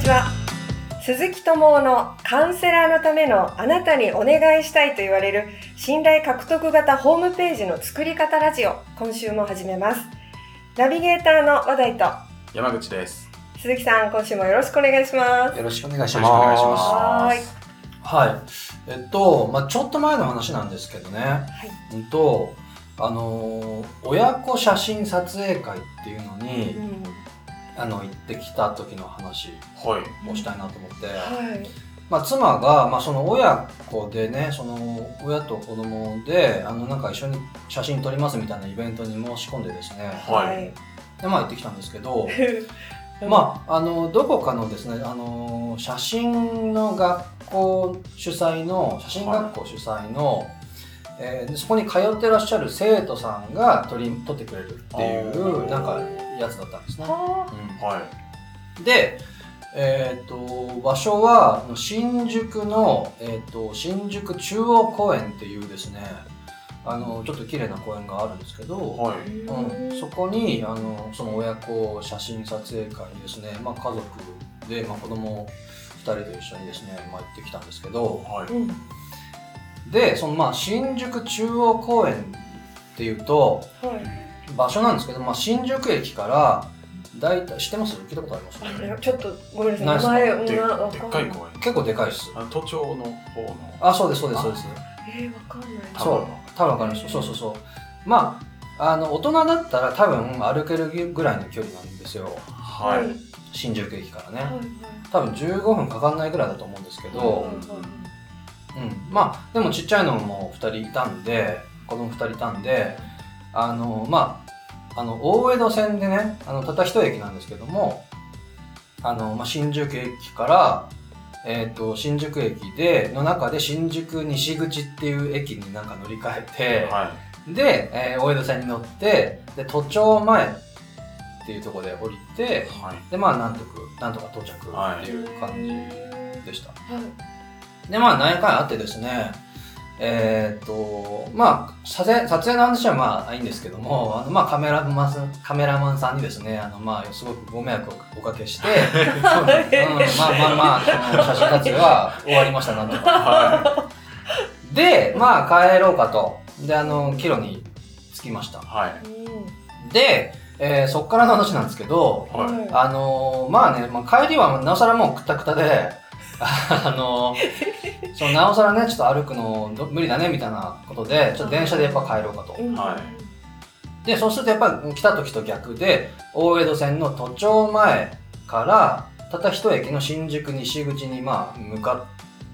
ちは鈴木智夫のカウンセラーのためのあなたにお願いしたいと言われる信頼獲得型ホームページの作り方ラジオ今週も始めますナビゲーターの話題と山口です。鈴木さん今週もよろしくお願いしますよろしくお願いしま。ますはーいはい。えっと、まあちょっと前の話なんですけどね。はいうんと、あのー、親子写真撮影会っていうのに、うんあの、行ってきた時の話はい。をしたいなと思って、はい。まあ妻が、まあその親子でね、その親と子供で、あの、なんか一緒に写真撮りますみたいなイベントに申し込んでですね、はい。で、まあ行ってきたんですけど、あ まあ、あのどこかのですねあの写真の学校主催の写真学校主催の、えーでそこに通ってらっしゃる生徒さんが撮り撮ってくれるっていあうー。なんかやつだったんですね。ははい。うんで、えー、と場所はあの新宿の、えー、と新宿中央公園っていうですねあのちょっと綺麗な公園があるんですけど、はい。うん、そこにあのその親子写真撮影会にですね、まあ、家族で、まあ、子供2人と一緒にですね、まあ、行ってきたんですけどはい。うんでそのまあ新宿中央公園っていうとはい場所なんですけど、まあ、新宿駅から大体知ってます？聞いたことあります？ちょっとごめんなさい。名前ででっかい公園。結構でかいです。あ都庁の方の。あそうですそうですそうです。えー、わかんない。多分そう多分わかりますそうそうそう。まああの大人だったら多分歩けるぐらいの距離なんですよ。はい。新宿駅からね。はいはい。多分15分かかんないぐらいだと思うんですけど、うん、まあでもちっちゃいのも2人いたんで子供2人いたんであのまああの大江戸線でねあのたった一駅なんですけどもあの、まあ、新宿駅から、えー、と新宿駅での中で新宿西口っていう駅になんか乗り換えて、はで、えー大江戸線に乗ってで都庁前っていうところで降りてい。はい。でまあなんとかなんとか到着っていう感じでした。はいで、まあ、何回あってですね、えーっと、まあ、撮影、撮影の話はまあ、いいんですけども、あの、まあ、カメラマンさん、カメラマンさんにですね、あの、まあ、すごくご迷惑をおかけして、うん、まあまあまあ、その写真撮影は終わりました、なんとか。はで、まあ、帰ろうかと。で、あの、帰路に着きましたい。。はい。で、えーそっからの話なんですけど、はい。はいあのーまあね、まあ、帰りはなおさらもうくったくたで、あのーそのなおさらね、ちょっと歩くのど無理だねみたいなことで、ちょっと電車でやっぱ帰ろうかと。うん。はで、そうするとやっぱ来た時と逆で、大江戸線の都庁前から、たった一駅の新宿西口にまあ向か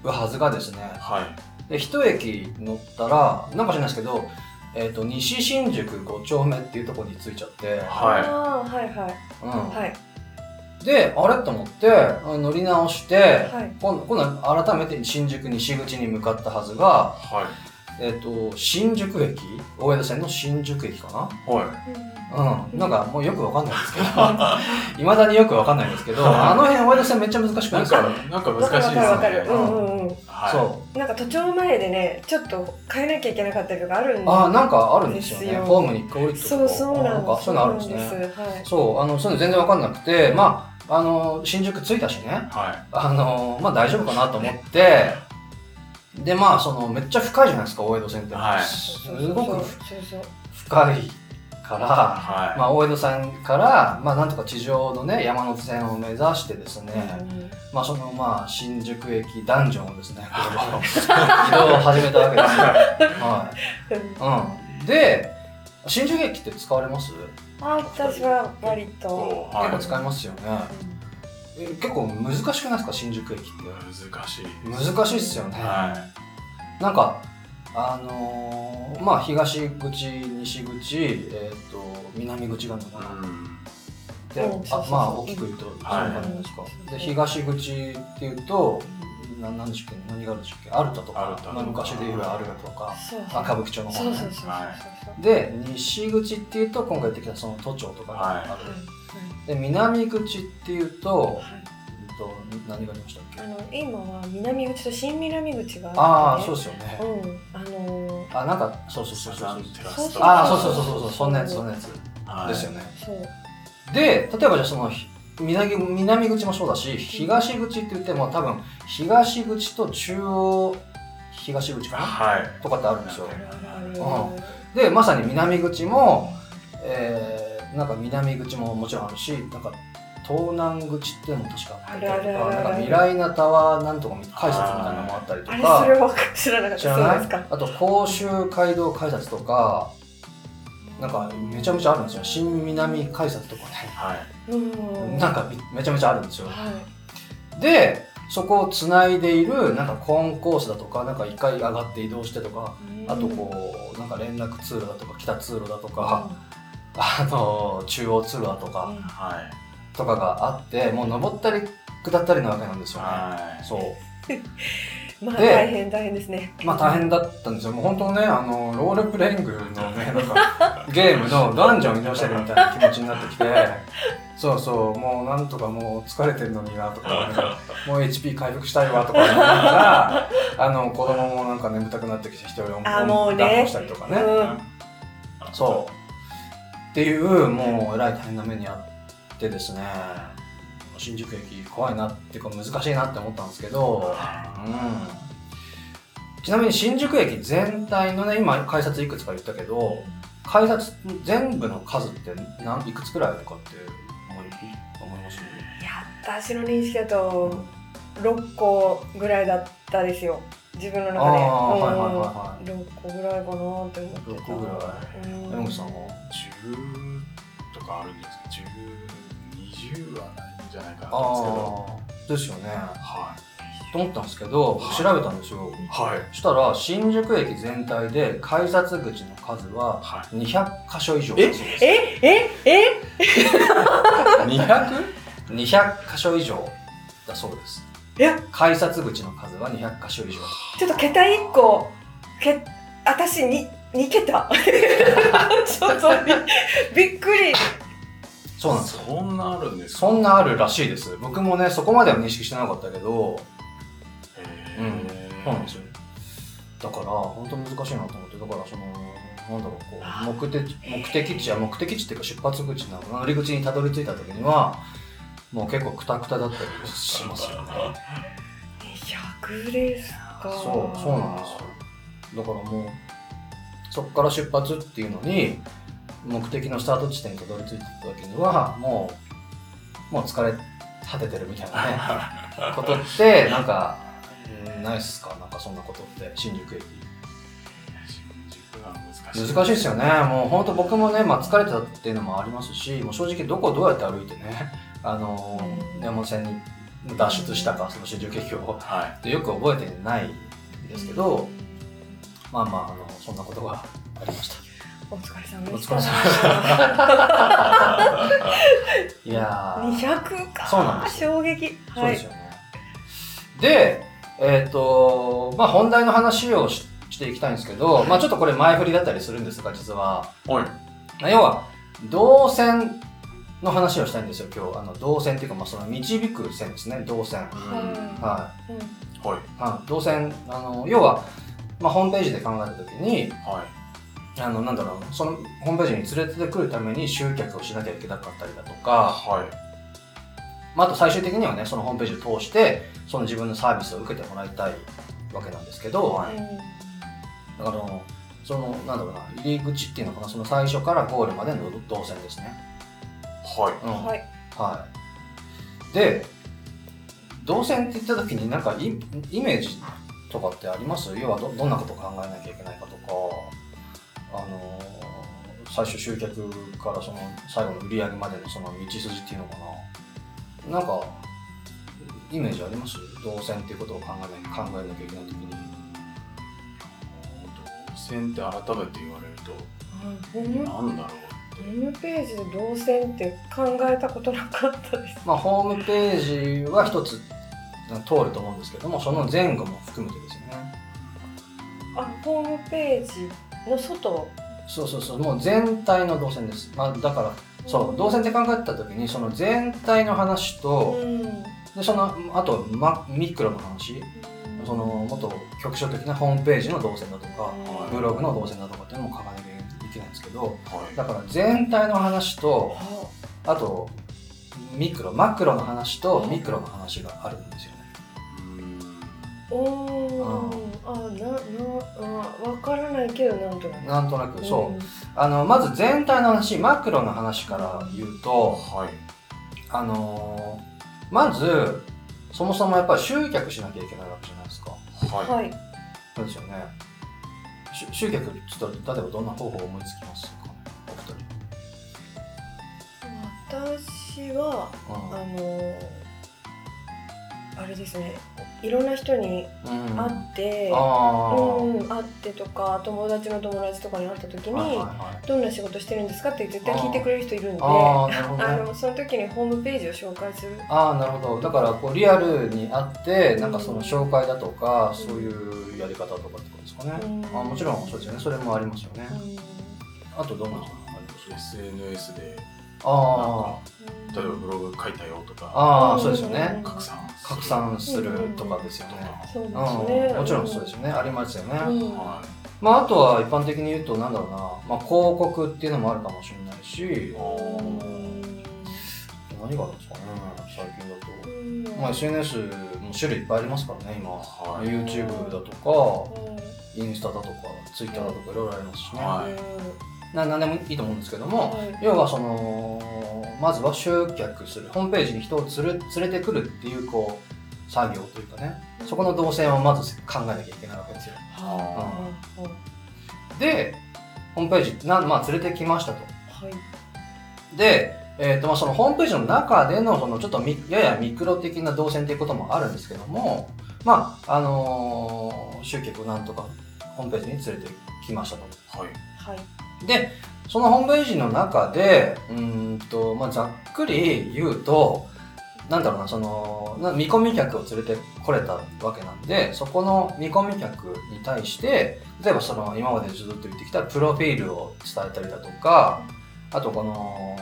うはずがですね、はい。で、一駅乗ったら、なんか知らないですけど、えっ、と、西新宿5丁目っていうところに着いちゃって、はあーはいはい。うん。はいで、あれ？と思って、あ乗り直して、はい今度今度は改めて新宿西口に向かったはずが、い。はい。えっ、と、新宿駅？大江戸線の新宿駅かはい。なうん。なんかもうよくわかんないんですけど、未だによくわかんないんですけど、あの辺大江戸線めっちゃ難しくないなんですか？か、なんか難しいですね。わかるわかるうんうんうんはい。そなんか都庁前でねちょっと変えなきゃいけなかったりとかあるんう。ああ、なんかあるんですよね。ホームに一回降りてそうそうなんかそういうのあるんですそうなんね。ですはいそう、あの、そういうの全然わかんなくて、まあ、あの、新宿着いたしね、はい。あの、まあ大丈夫かなと思って、で、まあ、その、めっちゃ深いじゃないですか、大江戸線って。はいすごく深いから、はい。まあ、大江戸線から、まあ、なんとか地上のね、山手線を目指してですね、うんまあ、その、まあ、新宿駅ダンジョンをですね、移動を始めたわけですよ。はい。うん。で、新宿駅って使われます？あ私は割と結構使いますよね。え結構難しくないですか、新宿駅って。難しい。難しいっすよね。はなんか、あのーまあ、東口、西口、えっ、と、南口があるのい。かな。うん。であまあ、大きく言うと、そういうはい感じですか？で、東口っていうと、ななんでしたっけ？何があるんでしたっけ？アルタとか。アルタとか。まあ、昔で言えばアルタとか、そうあ歌舞伎町の方ね。そうそうそうそうはで、西口っていうと、今回言ってきたその都庁とかがある。はで、南口っていうと、と何がありましたっけ？あの今は南口と新南口がああ、そうですよね。うん。あのーあ、なんか、そうそうそうそうサザンテラスとああ、そうそうそうそうそう、そんなやつ、そんなやつ。はい。ですよね。そう。で、例えばじゃあその、ひ南南口もそうだし東口って言っても多分東口と中央東口かな？はい。とかってあるんですよ。あるでまさに南口も、えー、なんか南口ももちろんあるしなんか東南口っていうのも確かあったりとかあるある。あるなんか未来なタワーなんとか改札みたいなのもあったりとあれかそれは知らなかった。そうですか。あと甲州街道改札とかなんかめちゃめちゃあるんですよ。新南改札とかね。はい。うん。なんかめちゃめちゃあるんですよ。はい。でそこをつないでいるなんかコンコースだとかなんか一回上がって移動してとかあとこうなんか連絡通路だとか北通路だとか、あの中央通路だとか、うん。はい。とかがあってもう登ったり下ったりなわけなんですよね、はい。そう まあで大変大変ですね。まあ大変だったんですよ。もう本当ねあのロールプレイングのねなんか ゲームのダンジョン移動してるみたいな気持ちになってきてそうそうもうなんとかもう疲れてるのになとか、ね、もう HP 回復したいわとか思いながらあの子供もなんか眠たくなってきて一人を抱っこしたりとかね、うん。そう。っていうもうえらい大変な目にあってですね新宿駅怖いなっていうか難しいなって思ったんですけど、うん、ちなみに新宿駅全体のね今改札いくつか言ったけど改札全部の数って何いくつくらいあるかって思い思います？いや私の認識だと6個ぐらいだったですよ。自分の中で。はいはいはいはい。6個ぐらいかなって思ってた。6個ぐらい。うん。山口さんは？10とかあるんですけど、10、20はない。んじゃないかなと思うんですけど。ああですよね。はと思ったんですけどはい。調べたんですよ。い。はい。そしたら新宿駅全体で改札口の数ははい。200箇所以上。だそうですえ？ええ 200? 200 箇所以上だそうです。え？改札口の数は200箇所以上。ちょっと桁1個け私に2桁。ちょっとびびっくりそうなんですよ。そんなあるんですか？そんなあるらしいです。僕もねそこまでは認識してなかったけど。へうん。ーそうなんですよ。だから本当難しいなと思って。だからそのなんだろうこう目的目的地や目的地っていうか出発口なの乗り口にたどり着いた時にはもう結構クタクタだったりしますよね。100ですか？そうそうなんですよ。だからもうそこから出発っていうのに目的のスタート地点にたどり着いた時にはもうもう疲れ果ててるみたいなね ことってなんかうんないっすか？なんかそんなことって新宿駅。難しい。ですよね。もう本当僕もね、まあ、疲れてたっていうのもありますしもう正直どこをどうやって歩いてねあのうん山手線に脱出したかその新宿駅を。はい。よく覚えてないんですけど、まあまああのそんなことがありましたお疲れ様おでした。疲れ様でしたいやー。200か。そうなんです衝撃。そうですよね、でえっ、とまあ本題の話をししていきたいんですけど、まあちょっとこれ前振りだったりするんですが実は。はい。まあ要は動線の話をしたいんですよ今日。あの動線っていうかまあその導く線ですね。動線。うん。はうん。はい。い、はい、動線あの要は、まあ、ホームページで考えた時にはい。あのなんだろうそのホームページに連れてくるために集客をしなきゃいけなかったりだとか、はい。まあ、あと最終的にはねそのホームページを通してその自分のサービスを受けてもらいたいわけなんですけど、はい。うんだからそのなんだろうな入り口っていうのかなその最初からゴールまでの動線ですね、はい。うん。はい。はい、で動線って言った時になんかイイメージとかってあります？要はどどんなことを考えなきゃいけないかとかあの最初集客からその最後の売り上げまでのその道筋っていうのかな。なんかイメージあります？動線っていうことを考えな考えなきゃいけない時に。動線って改めて言われると、ホームなんだろホームページで動線って考えたことなかったです。まあ、ホームページは一つ通ると思うんですけどもその前後も含めてですよね。あホームページの外？そうそうそうもう全体の動線です、まあ、だからそう動線って考えた時にその全体の話とうん。でそのあと、ま、ミクロの話。そのもっと局所的なホームページの動線だとかうんブログの動線だとかっていうのも書かなきゃいけないんですけどう。はい。だから全体の話とはあとミクロマクロの話とミクロの話があるんですよね。うん。おーわからないけどなんとなく。なんとなくそう、ん。あのまず全体の話マクロの話から言うとはい。あのーまずそもそもやっぱり集客しなきゃいけないわけじゃないですか。はい。はい。そうですよね。し集客ちょっと例えばどんな方法を思いつきますか？お二私は人。あのあれですね。いろんな人にうん。うん会って、ああ、うん、会ってとか友達の友達とかに会った時に、はいはいはい。どんな仕事してるんですかって絶対聞いてくれる人いるんであ。のその時にホームページを紹介する。ああなるほど。だからこうリアルにあってなんかその紹介だとか、そういうやり方とかってことですかね、うん。あもちろんそうですよね。それもありますよね、うん。あとどんなのがあります？SNS であ例えばブログ書いたよとかあああうんそうですよね。拡散拡散するとかですよね、そうですね、うん。もちろんそうですよね。ありますよね、うん。はまああとは一般的に言うとなんだろうな、まあ、広告っていうのもあるかもしれないし。何があるんですかね。最近だと、うん。まあ、SNS も種類いっぱいありますからね今、はい。YouTube だとかはいインスタだとかツイッターだとかいろいろありますしね、はいな何でもいいと思うんですけども、はい。要はそのまずは集客する。ホームページに人を連れ連れてくるっていうこう作業というかね。そこの動線をまず考えなきゃいけないわけですよ。はでホームページな、まあ、連れてきましたと。いはい。で、えーとまあ、そのホームページの中でのそのちょっとみややミクロ的な動線っていうこともあるんですけどもまああのー集客なんとかホームページに連れてきましたと。はい。はいで、そのホームページの中で、うんと、まあ、ざっくり言うと、なんだろうな、その、見込み客を連れてこれたわけなんで、そこの見込み客に対して、例えばその、今までずっと言ってきたプロフィールを伝えたりだとか、あとこの、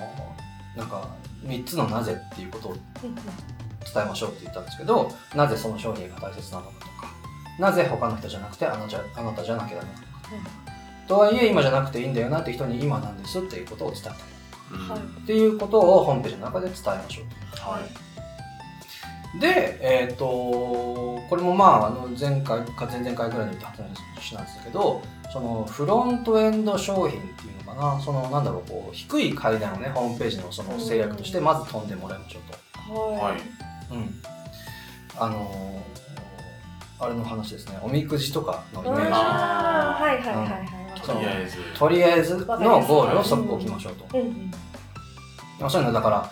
なんか、3つのなぜっていうことを伝えましょうって言ったんですけど、なぜその商品が大切なのかとか、なぜ他の人じゃなくてあなじゃあなたじゃなきゃダメなのか。とはいえ今じゃなくていいんだよなって人に今なんですっていうことを伝えたりうんはい。っていうことをホームページの中で伝えましょう。はい。と。で、えっ、とこれもまああの前回か前々回ぐらいに言った話なんですけどそのフロントエンド商品っていうのかな。そのなんだろうこう低い階段をねホームページのその制約としてまず飛んでもらいましょうと。はい。はい。うん、あのーあれの話ですね。おみくじとかのイメージ。あーはいはいはいはいとりあえず。とりあえずのゴールをそこ置きましょうと。うんうん。まあそういうのだから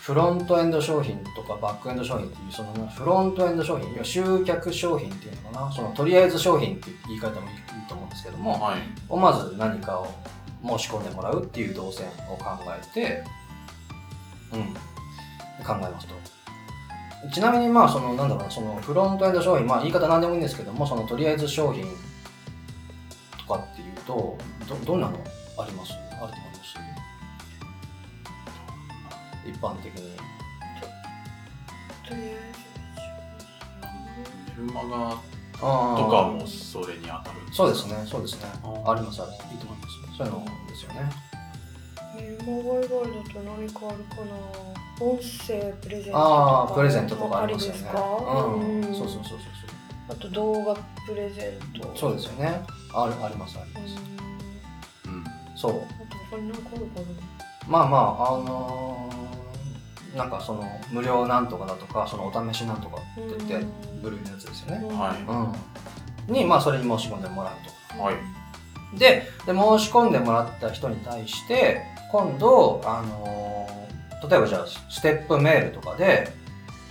フロントエンド商品とかバックエンド商品っていうそのフロントエンド商品要は集客商品っていうのかな。そのとりあえず商品っていう言い方もいいいいと思うんですけどもはい。をまず何かを申し込んでもらうっていう動線を考えてうん。考えますと。ちなみにまあそのなんだろうなそのフロントエンド商品まあ言い方何でもいいんですけどもそのとりあえず商品とかっていうとどどんなのあります？あると思います？一般的に。とりあメルマガあーとかもそれに当たるんそうですねそうですね。ありますあります。いいと思います。そういうのですよね。以外だと何かあるかな？音声プレゼントとかああプレゼントとかありますよね。ありですか？うん。ん。そうそうそうそうあと動画プレゼント。そうですよね。あるありますありうんます。うん。そう。あと他に何かあるかな。まあまああのーなんかその無料なんとかだとかそのお試しなんとかって言って部類のやつですよね。はい。うん。にまあそれに申し込んでもらうと。はい。でで申し込んでもらった人に対して今度、あのー例えばじゃあステップメールとかで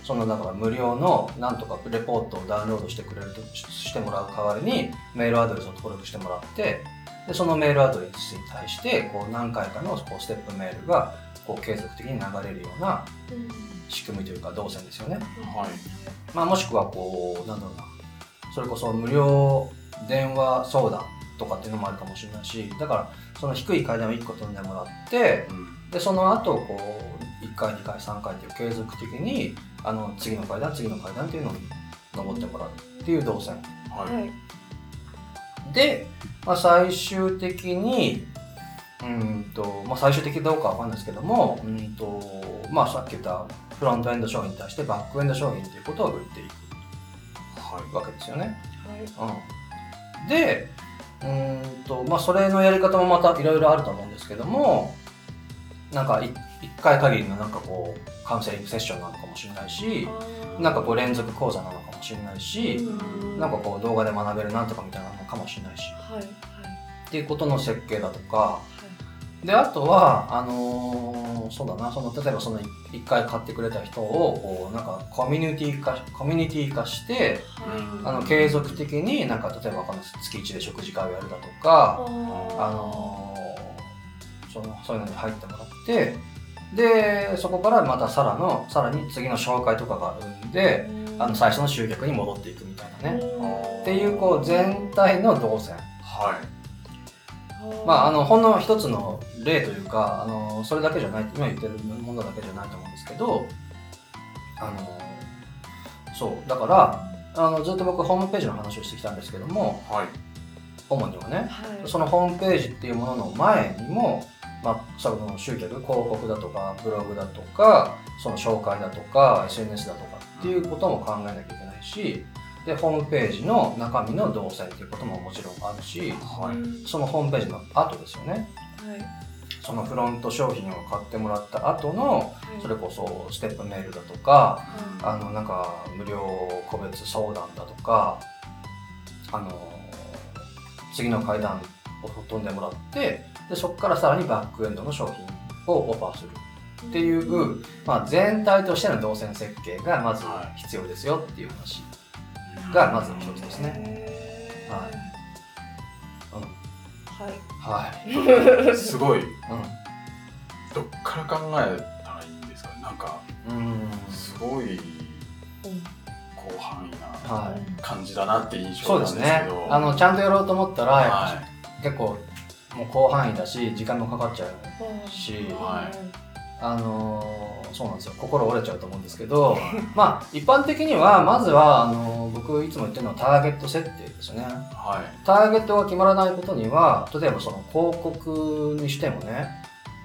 そのだから無料のなんとかレポートをダウンロードしてくれるとししてもらう代わりにメールアドレスを登録してもらってでそのメールアドレスに対してこう何回かのこうステップメールがこう継続的に流れるようなうん。仕組みというか動線ですよね。はい。まあ、もしくはこうなんだろうな。それこそ無料電話相談とかっていうのもあるかもしれないしだからその低い階段を1個飛んでもらってうん。でその後こう1回2回3回っていう継続的にあの次の階段次の階段っていうのに登ってもらうっていう動線、はい。で、まあ、最終的にうんと、まあ、最終的どうかわかんないですけどもうんと、まあ、さっき言ったフロントエンド商品に対してバックエンド商品っていうことを売っていくわけですよね。はい、うん、でうんと、まあ、それのやり方もまたいろいろあると思うんですけどもなんか一1回限りのなんかこうカウンセリングセッションなのかもしれないしなんかこう連続講座なのかもしれないしなんかこう動画で学べるなんとかみたいなのかもしれないし、はいはい、っていうことの設計だとか、はい、であとはあのー、そうだなその例えばその1回買ってくれた人をこうなんかコミュニティ化コミュニティ化して、あの継続的になんか例えば月1で食事会をやるだとかあのー、そのそういうのに入ってもらって。でそこからまたさらのさらに次の紹介とかが生んであの最初の集客に戻っていくみたいなね。っていうこう全体の動線。はい。まああのほんの一つの例というかあのそれだけじゃない今言ってるものだけじゃないと思うんですけどあのそうだからあのずっと僕ホームページの話をしてきたんですけどもはい。主にはねはい。そのホームページっていうものの前にも、まあ、その集客広告だとかブログだとかその紹介だとか SNS だとかっていうことも考えなきゃいけないしでホームページの中身の動線っていうことももちろんあるしはい。そのホームページの後ですよね。はい。そのフロント商品を買ってもらった後のそれこそステップメールだとかあのなんか無料個別相談だとかあの次の階段を飛んでもらってでそこからさらにバックエンドの商品をオファーする。っていう、まあ、全体としての動線設計がまず必要ですよっていう話がまず一つですね。ねはい。うん。はい。はい。すごい。うん。どっから考えたらいいんですか？ねなんかうん。すごいうん。広範囲なはい。感じだなって印そうで象なんですすけね。ど。あのちゃんとやろうと思ったら、は結構もう広範囲だし時間もかかっちゃうしはい。あのーそうなんですよ。心折れちゃうと思うんですけど まあ一般的にはまずはあのー僕いつも言ってるのはターゲット設定ですね。はい。ターゲットが決まらないことには例えばその広告にしてもね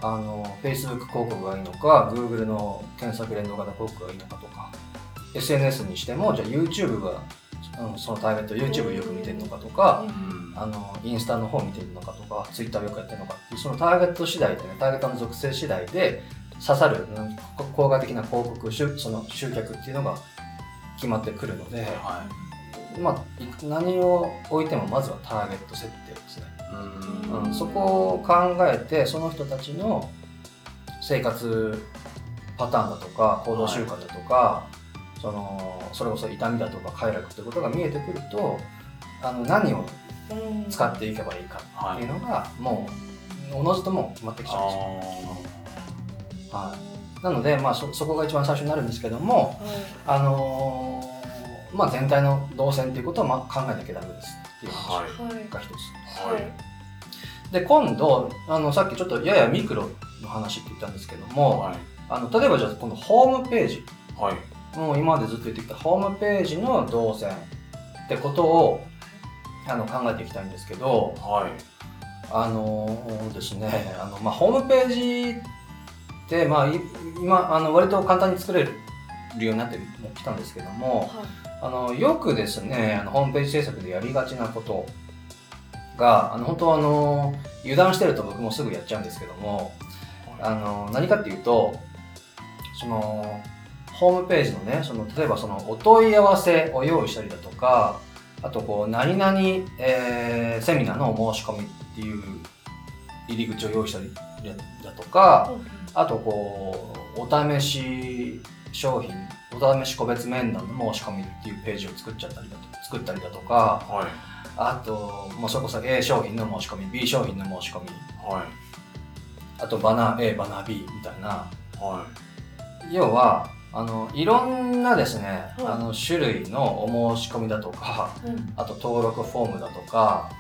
あの Facebook 広告がいいのか Google の検索連動型広告がいいのかとか SNS にしてもじゃあ YouTube が、うん、そのターゲット YouTube よく見てるのかとかうんあのインスタの方見てるのかとか Twitter よくやってるのかっていうそのターゲット次第でねターゲットの属性次第で刺さる、効果的な広告集その集客っていうのが決まってくるので、はまあ、い何を置いてもまずはターゲット設定ですね、いうん。うん、そこを考えてその人たちの生活パターンだとか行動習慣だとか、そのそれこそ痛みだとか快楽ということが見えてくるとあの何を使っていけばいいかっていうのがもうおのずともう決まってきちゃうんですよ、あはい、なので、まあ、そそこが一番最初になるんですけども、あのーまあ、全体の動線っていうことをまあ考えなきゃダメですっていう話が一つ。はい。で今度あのさっきちょっとややミクロの話って言ったんですけども、はい。あの例えばじゃあ今度ホームページ。はい。もう今までずっと言ってきたホームページの動線ってことをあの考えていきたいんですけどはい。あのですねあの、まあ、ホームページって、まあ、い今あの割と簡単に作れるようになってきたんですけどもあのよくですねあのホームページ制作でやりがちなことがあの本当あの油断してると僕もすぐやっちゃうんですけどもあの何かっていうとそのホームページのねその例えばそのお問い合わせを用意したりだとかあとこう何々、えーセミナーのお申し込みっていう入り口を用意したりだとかあとこうお試し商品お試し個別面談の申し込みっていうページを作っちゃったりだと作ったりだとかはい。あともうそれこそ A 商品の申し込み B 商品の申し込みはい。あとバナー A バナー B みたいな。は要はあのいろんなですね、はい。あの種類のお申し込みだとかあと登録フォームだとか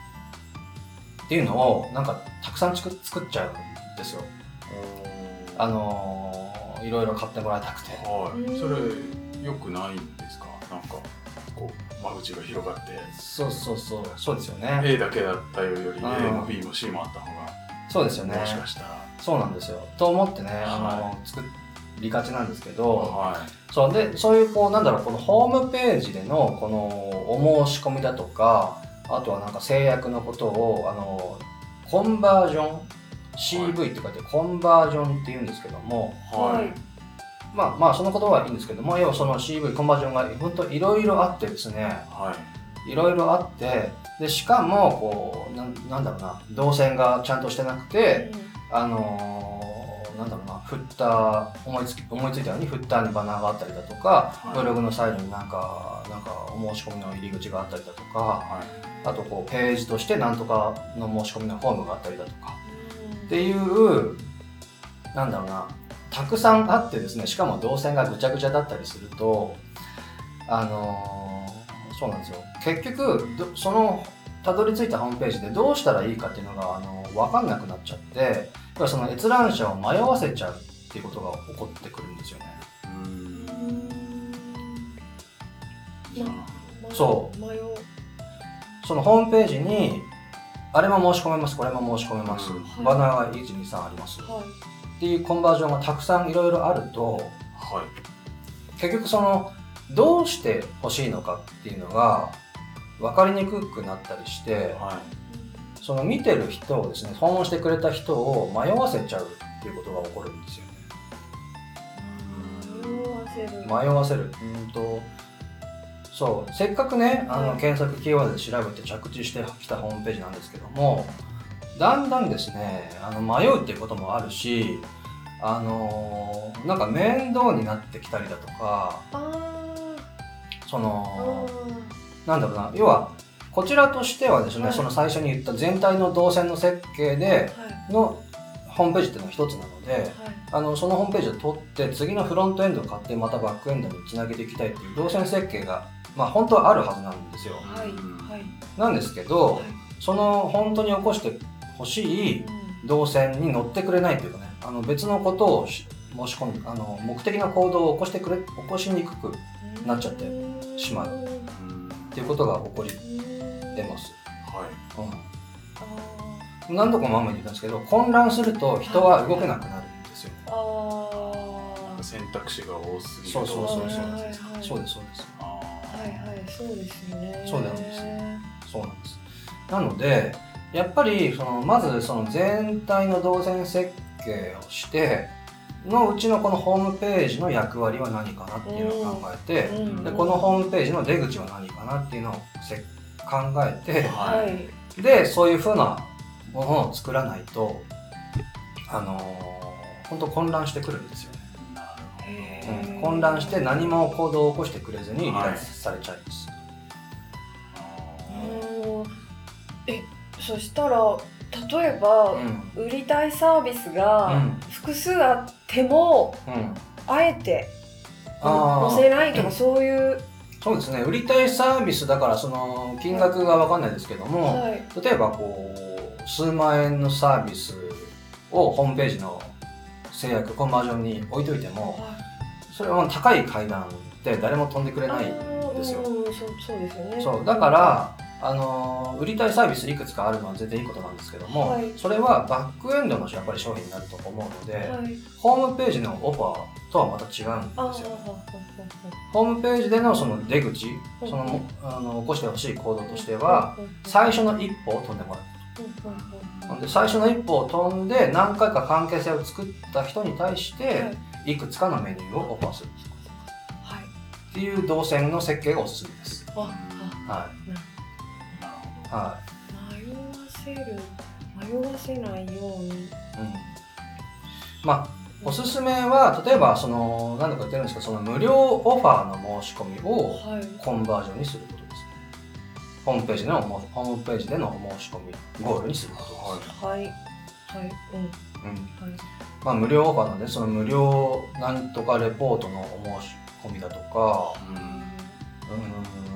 っていうのをなんかたくさん作作っちゃうんですよ。いあのいろいろ買ってもらいたくて。はい。それ良くないんですか？なんかこう間口が広がって。そうそうそう。そうですよね。A だけだったよりうん。A も B も C もあった方がそうですよね。もしかしたら。そうなんですよ。と思ってね、あはの作りがちなんですけど、はそうでそういうこうなんだろうこのホームページでのこのお申し込みだとかあとはなんか制約のことをあのコンバージョン CV って書いてコンバージョンって言うんですけどもい。ははい。いまあまあその言葉はいいんですけども要はその CV コンバージョンが本当いろいろあってですねはい。いろいろあってでしかもこうなんなんだろうな動線がちゃんとしてなくてあのーなんだろうなフッター思いつき思いついたようにフッターにバナーがあったりだとか、はい。ブログのサイドになんかなんかお申し込みの入り口があったりだとかはい。あとこうページとしてなんとかの申し込みのフォームがあったりだとかっていうなんだろうなたくさんあってですねしかも動線がぐちゃぐちゃだったりするとあのーそうなんですよ。結局どそのたどり着いたホームページでどうしたらいいかっていうのが、あの分かんなくなっちゃって要はその閲覧者を迷わせちゃうっていうことが起こってくるんですよね。うん。そう。そのホームページにあれも申し込めますこれも申し込めます、うん。バナーが123あります。っはい。ていうコンバージョンがたくさんいろいろあるとどはい。結局そのどうして欲しいのかっていうのが分かりにくくなったりしてはその見てる人をですね訪問してくれた人を迷わせちゃうっていうことが起こるんですよね。迷わせる。迷わせる。うんとそう。せっかくねあの、はい検索キーワードで調べて着地してきたホームページなんですけどもだんだんですねあの迷うっていうこともあるしあのーなんか面倒になってきたりだとかあそーのあなんだろうな要はこちらとしてはですね、はい。その最初に言った全体の動線の設計でのホームページっていうのが一つなので、はい。あのそのホームページを取って次のフロントエンドを買ってまたバックエンドにつなげていきたいっていう動線設計が、まあ、本当はあるはずなんですよ。はい。はい。なんですけどはい。その本当に起こしてほしい動線に乗ってくれないというかねあの別のことをし申し込んであの目的の行動を起こしてくれ起こしにくくなっちゃってしまううんていうことが起こりうん得ます、はい。うん。あ何度か前も言ったんですけど混乱すると人は動けなくなるんですよ、ーあー。選択肢が多すぎるそうそうそうそう。はいはいはい。そうですそうです。あはいはいそうですね。そうなんですそうなんです。なのでやっぱりそのまずその全体の動線設計をしてのうちのこのホームページの役割は何かなっていうのを考えて、うん。でこのホームページの出口は何かなっていうのをせ考えてーははい。いでそういうふうなものを作らないとあのー、本当混乱してくるんですよね、うん。ー混乱して何も行動を起こしてくれずに離脱されちゃいます、ほうんえそしたら例えば、うん。売りたいサービスうがん。複数あっても、うん。あえて載せないとかそういう、そうですね。売りたいサービスだからその金額が分かんないですけども、はい。例えばこう数万円のサービスをホームページの制約コンバージョンに置いといてもそれは高い階段って誰も飛んでくれないんですよ。そうそうですよね。そうだからあのー売りたいサービスいくつかあるのは全然いいことなんですけども、はい。それはバックエンドのやっぱり商品になると思うので、はい。ホームページのオファーとはまた違うんですよ。はははホームページでのその出口うん。そのあの起こしてほしい行動としては最初の一歩を飛んでもらうなんで最初の一歩を飛んで何回か関係性を作った人に対しはてい。いくつかのメニューをオファーする。はい。っていう動線の設計がおすすめです。あはなるいはあ迷わせる。迷わせないように。いうん、まあおすすめは例えばその何度か言ってるんですけどその無料オファーの申し込みをはい。コンバージョンにすることですね。ホームページでのホームページでの申し込みゴールにすることです。はい。はい。うん。うん。はいまあ、無料オファーなんでその無料なんとかレポートのお申し込みだとか。うん。うん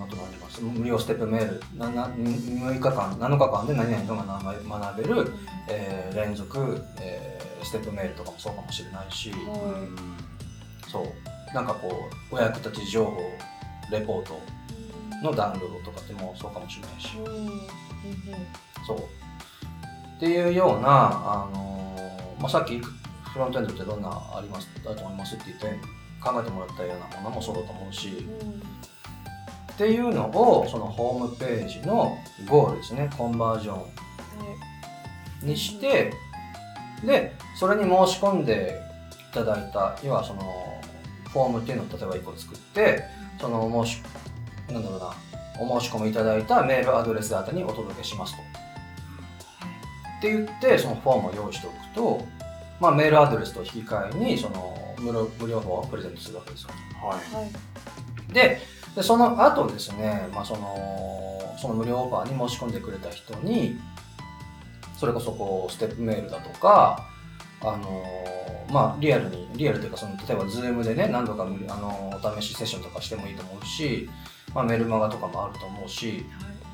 無料ステップメールなな6日間7日間で何々が学べ学べる、えー連続、えーステップメールとかもそうかもしれないし、はそう。なんかこうお役立ち情報レポートのダウンロードとかでもそうかもしれないし。うん。うんうんそう。っっていうような、あのーまあ、さっきフロントエンドってどんなありますだと思いますって言って考えてもらったようなものもそうだと思うしっていうのをそのホームページのゴールですねコンバージョンにしてでそれに申し込んでいただいた要はそのフォームっていうのを例えば1個作ってそのお申しなんだろうなお申し込みいただいたメールアドレス宛てにお届けしますと。って言ってそのフォームを用意しておくと、まあ、メールアドレスと引き換えにその無料無料フォームをプレゼントするわけですよ。はいはいででその後ですね、まあ、そのその無料オファーに申し込んでくれた人にそれこそこうステップメールだとかあのまあリアルにリアルというかその例えば Zoom でね何度かあのお試しセッションとかしてもいいと思うし、まあ、メルマガとかもあると思うし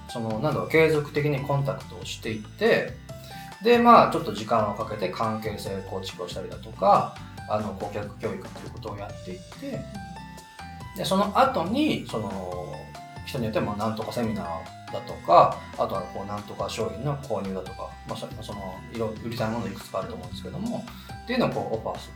そのなんだろう継続的にコンタクトをしていってでまあちょっと時間をかけて関係性構築をしたりだとかあの顧客教育ということをやっていってでその後にその人によってはまあなんとかセミナーだとかあとはこうなんとか商品の購入だとか、まあ、そそのいろ売りたいものいくつかあると思うんですけどもっていうのをこうオファーする。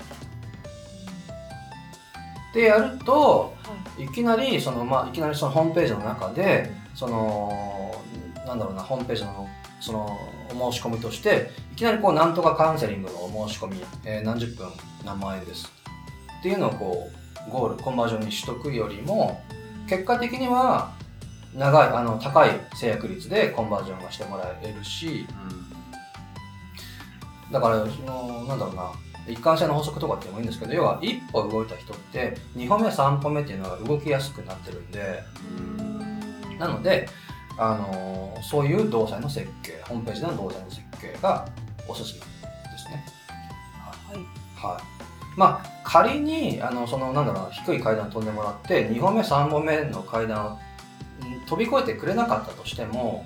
でやるとい。きなりその、まあ、いきなりそのホームページの中でそのなんだろうなホームページのそのお申し込みとしていきなりこうなんとかカウンセリングのお申し込み、えー何十分何万円です。っていうのをこうゴールコンバージョンにしとくよりも結果的には長いあの高い制約率でコンバージョンがしてもらえるしだからそのなんだろうな一貫性の法則とかってもいいんですけど要は一歩動いた人って2歩目3歩目っていうのが動きやすくなってるんでなので、あのーそういう動作の設計ホームページでの動作の設計がおすすめですね。はい。はい、まあ仮にあのそのなんだろうな低い階段を飛んでもらって2歩目3歩目の階段飛び越えてくれなかったとしても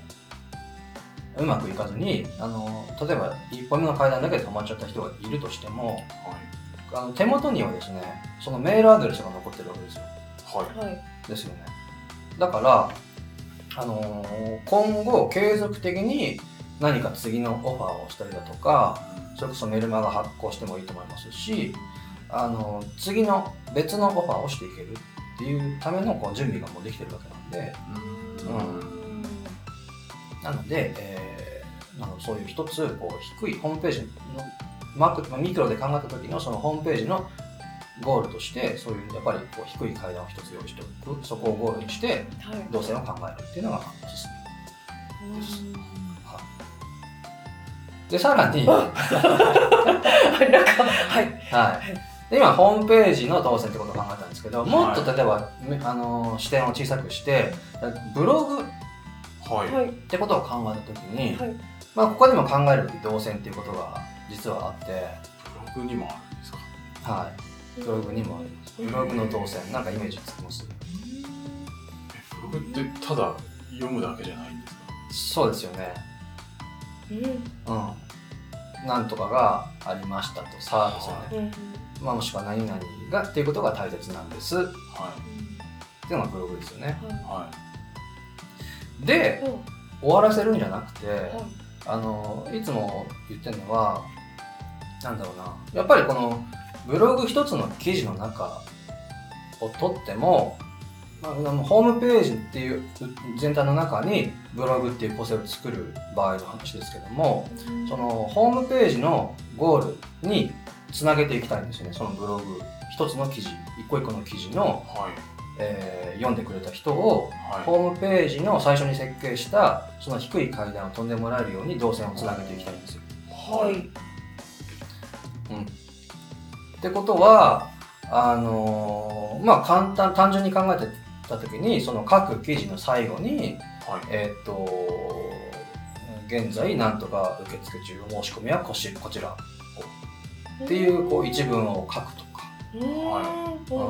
うまくいかずにあの例えば1歩目の階段だけで止まっちゃった人がいるとしてもあの手元にはですねそのメールアドレスが残ってるわけですよ。はいはいですよね。だから、あのー今後継続的に何か次のオファーをしたりだとかそれこそメルマガ発行してもいいと思いますし、あのー次の別のオファーをしていけるっていうためのこう準備がもうできてるわけなんで。うん。なので、えーあのそういう一つこう低いホームページのマクまあミクロで考えた時のそのホームページのゴールとしてそういうやっぱりこう低い階段を一つ用意しておくそこをゴールにしてはい。動線を考えるっていうのがおすすめです。でさらに、ははいなんかはい。い、で今ホームページの動線ってことを考えたんですけどもっと例えば、めあの視点を小さくしてブログっはい。はい。てことを考えた時に、はい。まあ、ここでも考えるべき動線っていうことが実はあって、ブログにもあるんですか？はい、ブログにもあります。ブログの動線なんかイメージつきます？えブログってただ読むだけじゃないんですか？そうですよね。うんうん。なんとかがありましたと。さあですよね。うんまあ、もしくは何々がっていうことが大切なんです。っはていうのがブログですよね。い。はでうん終わらせるんじゃなくてはい。あのいつも言ってるのはなんだろうな。やっぱりこのブログ一つの記事の中を取っても、ホームページっていう全体の中にブログっていう構成を作る場合の話ですけどもそのホームページのゴールにつなげていきたいんですよね。そのブログ。一つの記事。一個一個の記事の、いはい。えー読んでくれた人をはい。ホームページの最初に設計したその低い階段を飛んでもらえるように動線をつなげていきたいんですよ。はい。ってことはあのーまあ簡単単純に考えてた時にその各記事の最後にはい。えーっと現在なんとか受付中お申し込みはこしこちらっていうこう一文を書くとか、うん。はうん